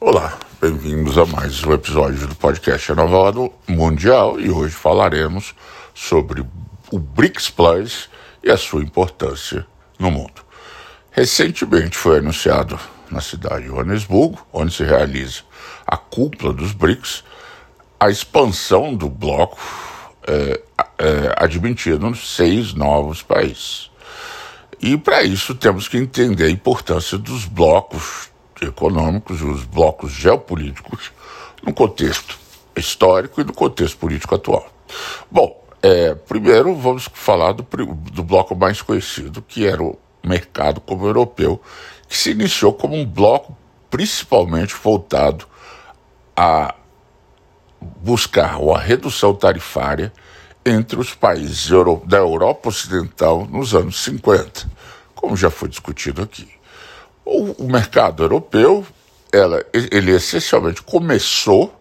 Olá, bem-vindos a mais um episódio do podcast Renovado Mundial e hoje falaremos sobre o BRICS Plus e a sua importância no mundo. Recentemente foi anunciado na cidade de Joanesburgo, onde se realiza a cúpula dos BRICS, a expansão do bloco é, é, admitindo seis novos países. E para isso temos que entender a importância dos blocos econômicos e os blocos geopolíticos no contexto histórico e no contexto político atual. Bom, é, primeiro vamos falar do, do bloco mais conhecido, que era o mercado como europeu, que se iniciou como um bloco principalmente voltado a buscar a redução tarifária entre os países da Europa Ocidental nos anos 50, como já foi discutido aqui. O, o mercado europeu, ela, ele essencialmente começou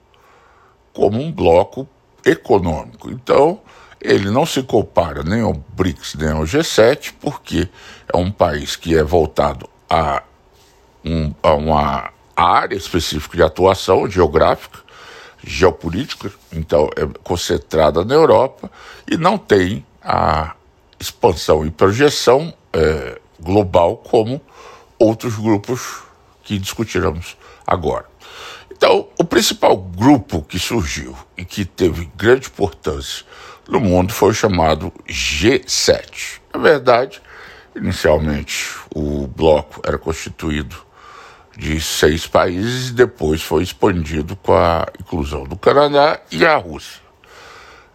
como um bloco econômico. Então, ele não se compara nem ao BRICS nem ao G7, porque é um país que é voltado a, um, a uma área específica de atuação geográfica, geopolítica, então é concentrada na Europa e não tem a expansão e projeção é, global como outros grupos que discutiremos agora. Então, o principal grupo que surgiu e que teve grande importância no mundo foi o chamado G7. Na verdade, inicialmente o bloco era constituído de seis países e depois foi expandido com a inclusão do Canadá e a Rússia.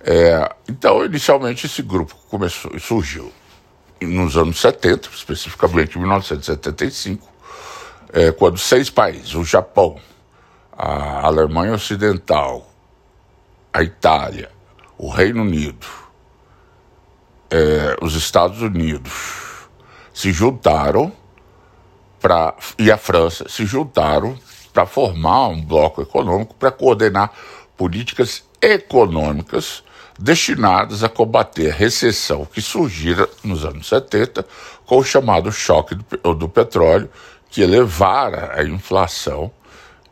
É, então, inicialmente, esse grupo começou, surgiu nos anos 70, especificamente em 1975, é, quando seis países, o Japão, a Alemanha Ocidental, a Itália, o Reino Unido, é, os Estados Unidos, se juntaram pra, e a França se juntaram para formar um bloco econômico para coordenar políticas econômicas destinadas a combater a recessão que surgira nos anos 70 com o chamado choque do, do petróleo, que elevara a inflação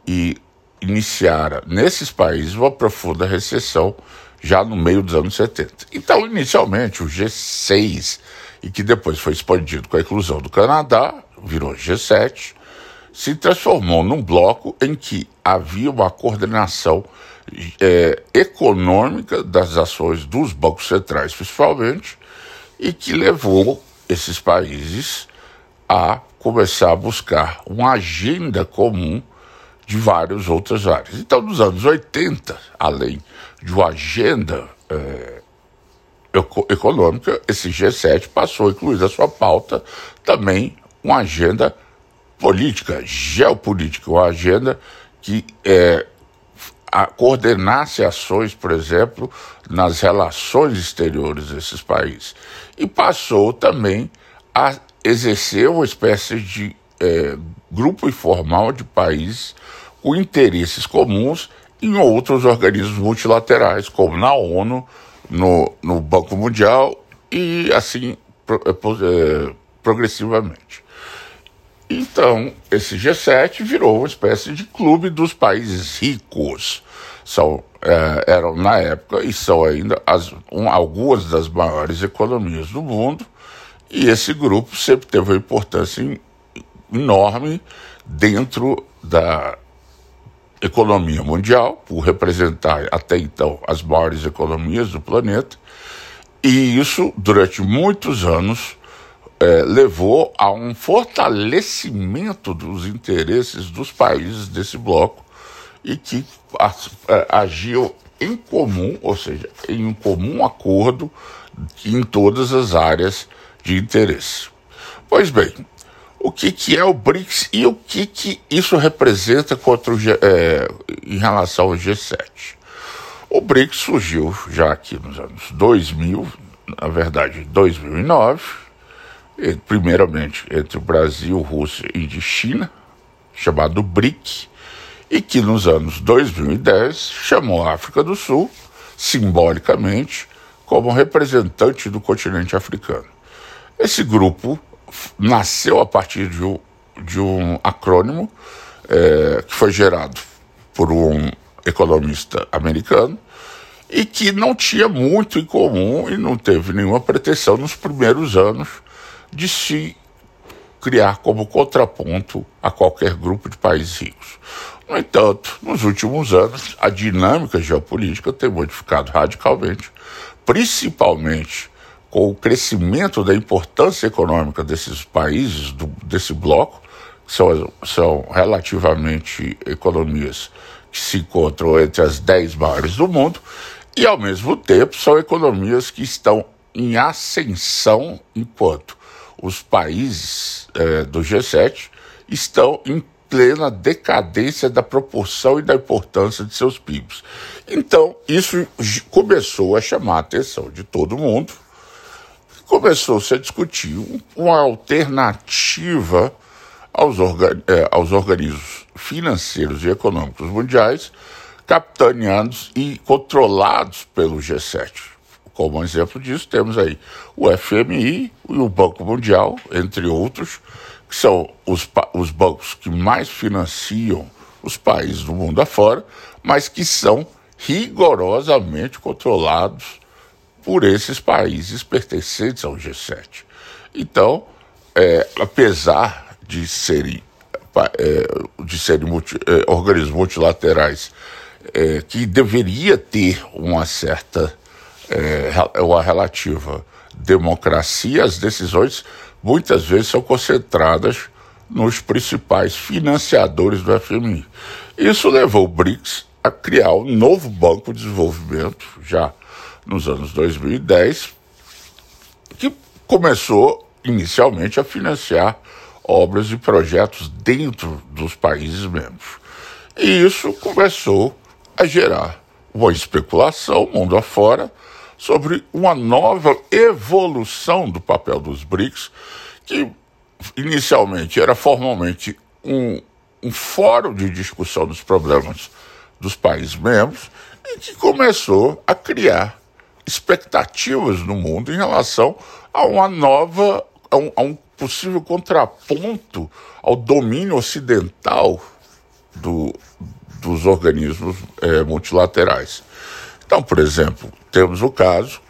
e iniciara nesses países uma profunda recessão já no meio dos anos 70. Então, inicialmente, o G6, e que depois foi expandido com a inclusão do Canadá, virou G7, se transformou num bloco em que havia uma coordenação é, econômica das ações dos bancos centrais, principalmente, e que levou esses países a começar a buscar uma agenda comum de várias outras áreas. Então, nos anos 80, além de uma agenda é, econômica, esse G7 passou a incluir na sua pauta também uma agenda política, geopolítica, uma agenda que é, coordenasse ações, por exemplo, nas relações exteriores desses países. E passou também a exercer uma espécie de é, grupo informal de países com interesses comuns em outros organismos multilaterais, como na ONU, no, no Banco Mundial e assim pro, é, progressivamente. Então, esse G7 virou uma espécie de clube dos países ricos. São, é, eram, na época, e são ainda as, um, algumas das maiores economias do mundo, e esse grupo sempre teve uma importância enorme dentro da economia mundial, por representar até então as maiores economias do planeta, e isso, durante muitos anos, é, levou a um fortalecimento dos interesses dos países desse bloco e que é, agiam em comum, ou seja, em um comum acordo em todas as áreas de interesse. Pois bem, o que, que é o BRICS e o que, que isso representa contra o é, em relação ao G7? O BRICS surgiu já aqui nos anos 2000, na verdade 2009, primeiramente entre o Brasil, Rússia e China, chamado BRIC, e que nos anos 2010 chamou a África do Sul, simbolicamente, como representante do continente africano. Esse grupo nasceu a partir de um, de um acrônimo é, que foi gerado por um economista americano e que não tinha muito em comum e não teve nenhuma pretensão nos primeiros anos de se criar como contraponto a qualquer grupo de países ricos. No entanto, nos últimos anos, a dinâmica geopolítica tem modificado radicalmente, principalmente com o crescimento da importância econômica desses países, do, desse bloco, que são, são relativamente economias que se encontram entre as dez maiores do mundo, e ao mesmo tempo são economias que estão em ascensão enquanto os países é, do G7 estão em plena decadência da proporção e da importância de seus PIBs. Então, isso começou a chamar a atenção de todo mundo, começou-se a discutir uma alternativa aos, é, aos organismos financeiros e econômicos mundiais, capitaneados e controlados pelo G7. Como exemplo disso, temos aí o FMI e o Banco Mundial, entre outros, que são os, os bancos que mais financiam os países do mundo afora, mas que são rigorosamente controlados por esses países pertencentes ao G7. Então, é, apesar de serem, é, de serem multi, é, organismos multilaterais é, que deveria ter uma certa é, uma relativa democracia, as decisões muitas vezes são concentradas nos principais financiadores do FMI. Isso levou o BRICS a criar um novo banco de desenvolvimento, já nos anos 2010, que começou inicialmente a financiar obras e projetos dentro dos países membros. E isso começou a gerar uma especulação mundo afora sobre uma nova evolução do papel dos BRICS, que inicialmente era formalmente um, um fórum de discussão dos problemas dos países membros e que começou a criar expectativas no mundo em relação a uma nova, a um, a um possível contraponto ao domínio ocidental do, dos organismos é, multilaterais. Então, por exemplo, temos o caso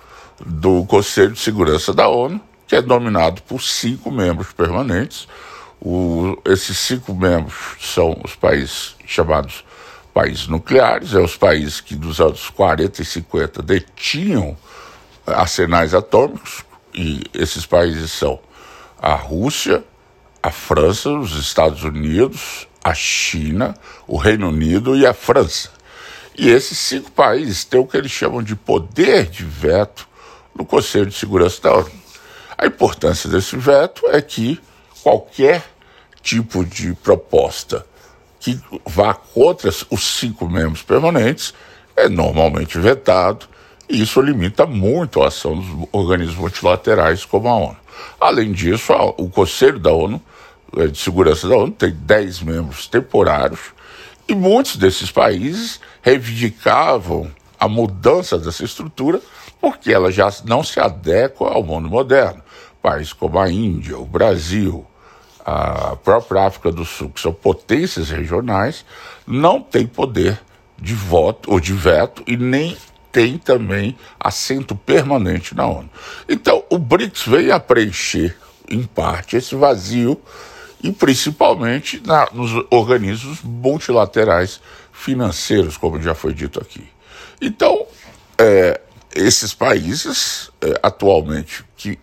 do Conselho de Segurança da ONU, que é dominado por cinco membros permanentes. O, esses cinco membros são os países chamados países nucleares, é os países que dos anos 40 e 50 detinham arsenais atômicos, e esses países são a Rússia, a França, os Estados Unidos, a China, o Reino Unido e a França. E esses cinco países têm o que eles chamam de poder de veto no Conselho de Segurança da ONU. A importância desse veto é que qualquer tipo de proposta que vá contra os cinco membros permanentes é normalmente vetado, e isso limita muito a ação dos organismos multilaterais como a ONU. Além disso, o Conselho da ONU, eh, de Segurança da ONU, tem dez membros temporários e muitos desses países reivindicavam a mudança dessa estrutura porque ela já não se adequa ao mundo moderno. Países como a Índia, o Brasil, a própria África do Sul, que são potências regionais, não têm poder de voto ou de veto e nem tem também assento permanente na ONU. Então, o BRICS veio a preencher, em parte, esse vazio e principalmente na, nos organismos multilaterais financeiros, como já foi dito aqui. Então, é, esses países, é, atualmente, que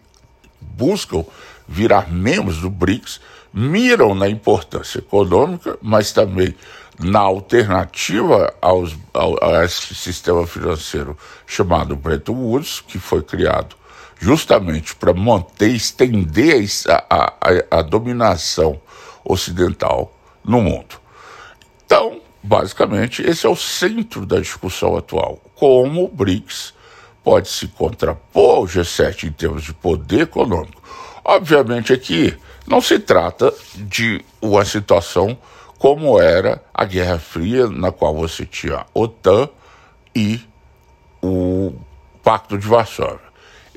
buscam virar membros do BRICS, miram na importância econômica, mas também na alternativa aos, ao, a esse sistema financeiro chamado Bretton Woods, que foi criado justamente para manter, estender a, a, a dominação ocidental no mundo. Então, basicamente, esse é o centro da discussão atual. Como o BRICS pode se contrapor ao G7 em termos de poder econômico. Obviamente aqui não se trata de uma situação como era a Guerra Fria, na qual você tinha a OTAN e o Pacto de Varsóvia.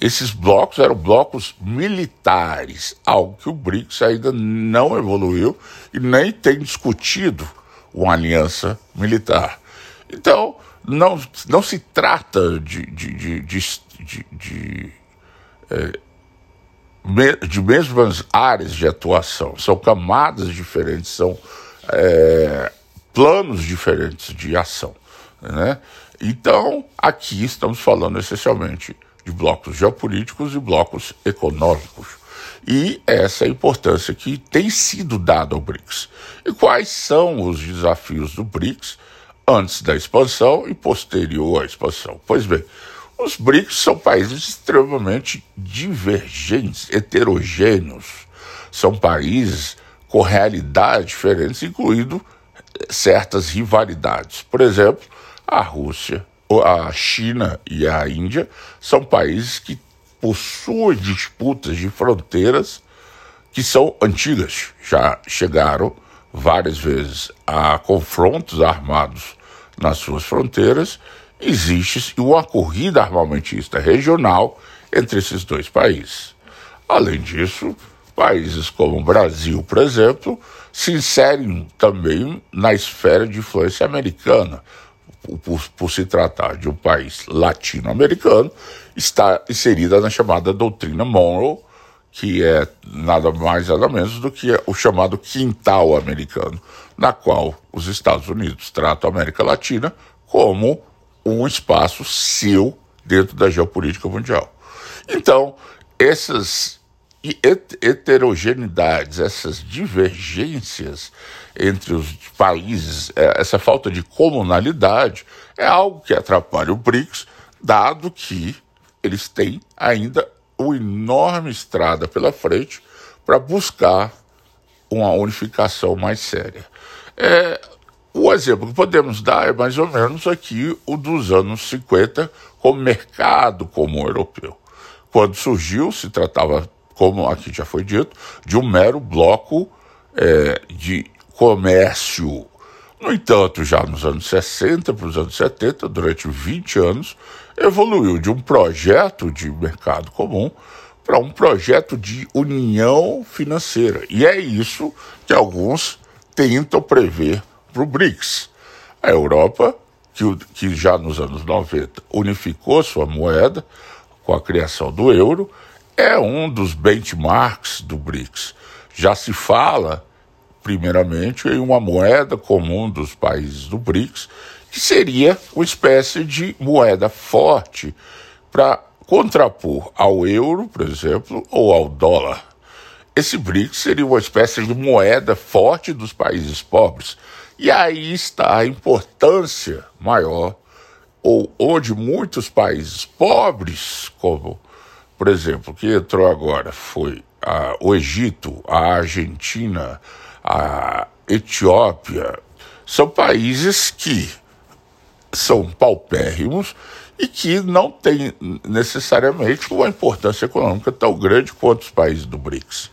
esses blocos eram blocos militares, algo que o BRICS ainda não evoluiu e nem tem discutido uma aliança militar. Então, não, não se trata de, de, de, de, de, de mesmas áreas de atuação, são camadas diferentes, são é, planos diferentes de ação. Né? Então, aqui estamos falando essencialmente de blocos geopolíticos e blocos econômicos. E essa é a importância que tem sido dada ao BRICS. E quais são os desafios do BRICS antes da expansão e posterior à expansão? Pois bem, os BRICS são países extremamente divergentes, heterogêneos. São países com realidades diferentes, incluindo certas rivalidades. Por exemplo, a Rússia a China e a Índia são países que possuem disputas de fronteiras que são antigas, já chegaram várias vezes a confrontos armados nas suas fronteiras. Existe uma corrida armamentista regional entre esses dois países. Além disso, países como o Brasil, por exemplo, se inserem também na esfera de influência americana, por, por se tratar de um país latino-americano, está inserida na chamada doutrina Monroe, que é nada mais nada menos do que o chamado quintal americano, na qual os Estados Unidos tratam a América Latina como um espaço seu dentro da geopolítica mundial. Então, essas heterogeneidades, essas divergências entre os países, é, essa falta de comunalidade, é algo que atrapalha o BRICS, dado que eles têm ainda uma enorme estrada pela frente para buscar uma unificação mais séria. É, o exemplo que podemos dar é mais ou menos aqui o dos anos 50 como mercado comum europeu. Quando surgiu, se tratava como aqui já foi dito, de um mero bloco é, de comércio. No entanto, já nos anos 60 para os anos 70, durante 20 anos, evoluiu de um projeto de mercado comum para um projeto de união financeira. E é isso que alguns tentam prever para o BRICS. A Europa, que, que já nos anos 90 unificou sua moeda com a criação do euro, é um dos benchmarks do BRICS. Já se fala, primeiramente, em uma moeda comum dos países do BRICS, que seria uma espécie de moeda forte para contrapor ao euro, por exemplo, ou ao dólar. Esse BRICS seria uma espécie de moeda forte dos países pobres. E aí está a importância maior, ou onde muitos países pobres, como por exemplo, que entrou agora foi a, o Egito, a Argentina, a Etiópia, são países que são paupérrimos e que não têm necessariamente uma importância econômica tão grande quanto os países do BRICS.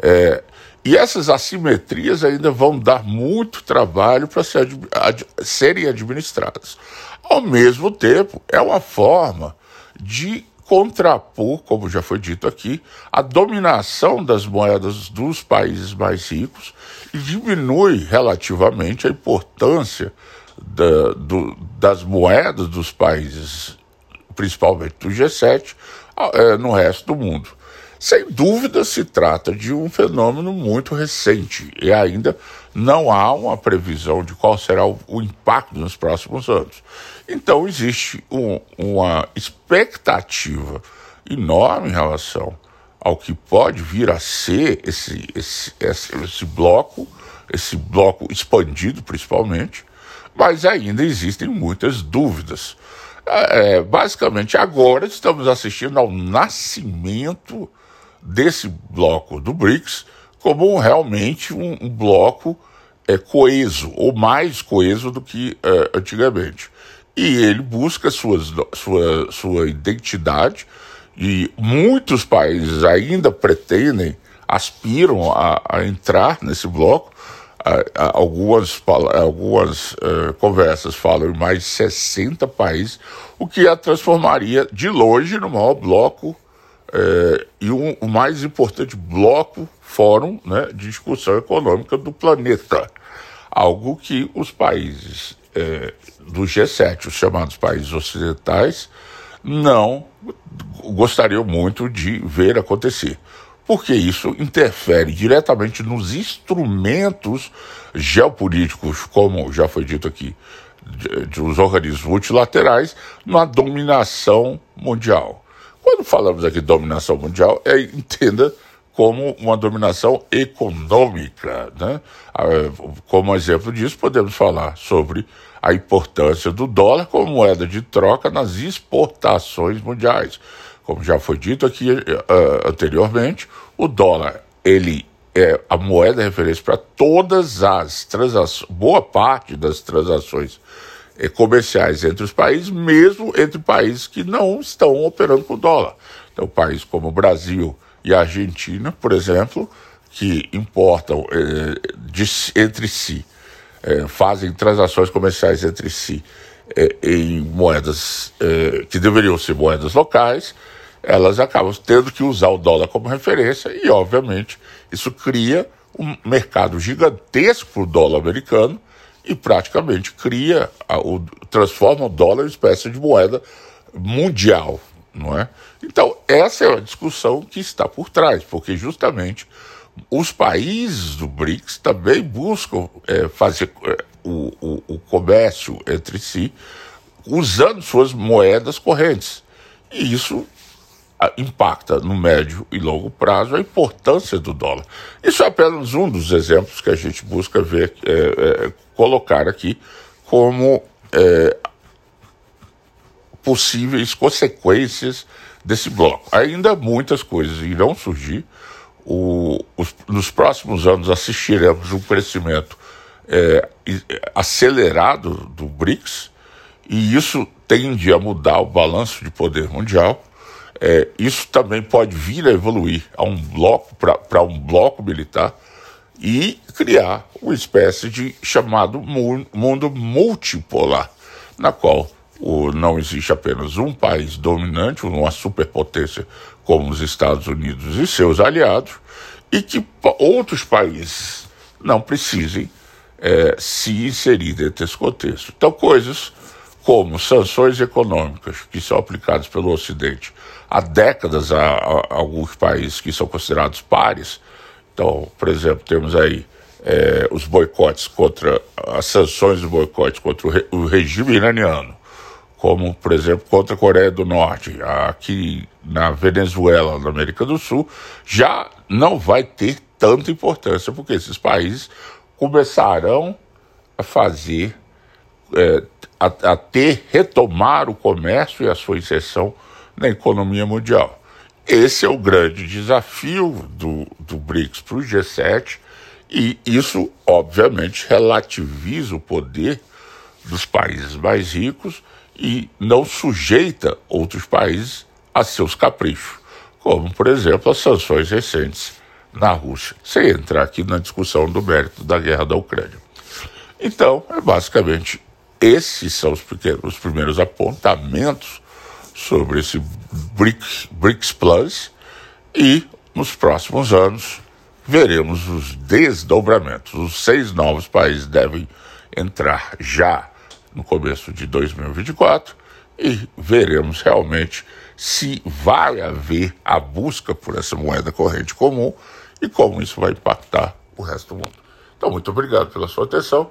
É, e essas assimetrias ainda vão dar muito trabalho para ser, ad, serem administradas. Ao mesmo tempo, é uma forma de contrapor, como já foi dito aqui, a dominação das moedas dos países mais ricos e diminui relativamente a importância da, do, das moedas dos países, principalmente do G7, é, no resto do mundo. Sem dúvida, se trata de um fenômeno muito recente e ainda não há uma previsão de qual será o, o impacto nos próximos anos. Então, existe um, uma expectativa enorme em relação ao que pode vir a ser esse, esse, esse, esse bloco, esse bloco expandido principalmente, mas ainda existem muitas dúvidas. É, basicamente, agora estamos assistindo ao nascimento desse bloco do BRICS como realmente um, um bloco é, coeso, ou mais coeso do que é, antigamente. E ele busca suas, sua, sua identidade, e muitos países ainda pretendem, aspiram a, a entrar nesse bloco, algumas, algumas uh, conversas falam em mais de 60 países, o que a transformaria de longe no maior bloco uh, e um, o mais importante bloco, fórum né, de discussão econômica do planeta. Algo que os países uh, do G7, os chamados países ocidentais, não gostariam muito de ver acontecer porque isso interfere diretamente nos instrumentos geopolíticos, como já foi dito aqui, dos organismos multilaterais, na dominação mundial. Quando falamos aqui de dominação mundial, é, entenda como uma dominação econômica. Né? Ah, como exemplo disso, podemos falar sobre a importância do dólar como moeda de troca nas exportações mundiais. Como já foi dito aqui uh, anteriormente, o dólar ele é a moeda referência para todas as transações, boa parte das transações comerciais entre os países, mesmo entre países que não estão operando com dólar. Então, países como o Brasil e a Argentina, por exemplo, que importam eh, de, entre si, eh, fazem transações comerciais entre si em moedas que deveriam ser moedas locais, elas acabam tendo que usar o dólar como referência e, obviamente, isso cria um mercado gigantesco para o dólar americano e praticamente cria, o, transforma o dólar em espécie de moeda mundial, não é? Então, essa é a discussão que está por trás, porque justamente os países do BRICS também buscam é, fazer é, o, o, o comércio entre si usando suas moedas correntes. E isso impacta no médio e longo prazo a importância do dólar. Isso é apenas um dos exemplos que a gente busca ver, é, é, colocar aqui como é, possíveis consequências desse bloco. Ainda muitas coisas irão surgir. O, os, nos próximos anos assistiremos um crescimento é, acelerado do BRICS, e isso tende a mudar o balanço de poder mundial é, isso também pode vir a evoluir a um bloco para um bloco militar e criar uma espécie de chamado mundo multipolar, na qual o, não existe apenas um país dominante, uma superpotência como os Estados Unidos e seus aliados, e que outros países não precisem é, se inserir dentro desse contexto. Então, coisas como sanções econômicas que são aplicadas pelo Ocidente há décadas a, a, a alguns países que são considerados pares. Então, por exemplo, temos aí é, os boicotes contra as sanções do boicote contra o, re, o, regime iraniano, como, por exemplo, contra a Coreia do Norte, aqui na Venezuela, na América do Sul, já não vai ter tanta importância, porque esses países começarão a fazer é, a, a ter, retomar o comércio e a sua inserção na economia mundial. Esse é o grande desafio do, do BRICS para o G7 e isso, obviamente, relativiza o poder dos países mais ricos e não sujeita outros países a seus caprichos, como, por exemplo, as sanções recentes na Rússia, sem entrar aqui na discussão do mérito da guerra da Ucrânia. Então, é basicamente esses são os, os primeiros apontamentos sobre esse BRICS, BRICS Plus e nos próximos anos veremos os desdobramentos. Os seis novos países devem entrar já no começo de 2024 e veremos realmente se vai haver a busca por essa moeda corrente comum e como isso vai impactar o resto do mundo. Então, muito obrigado pela sua atenção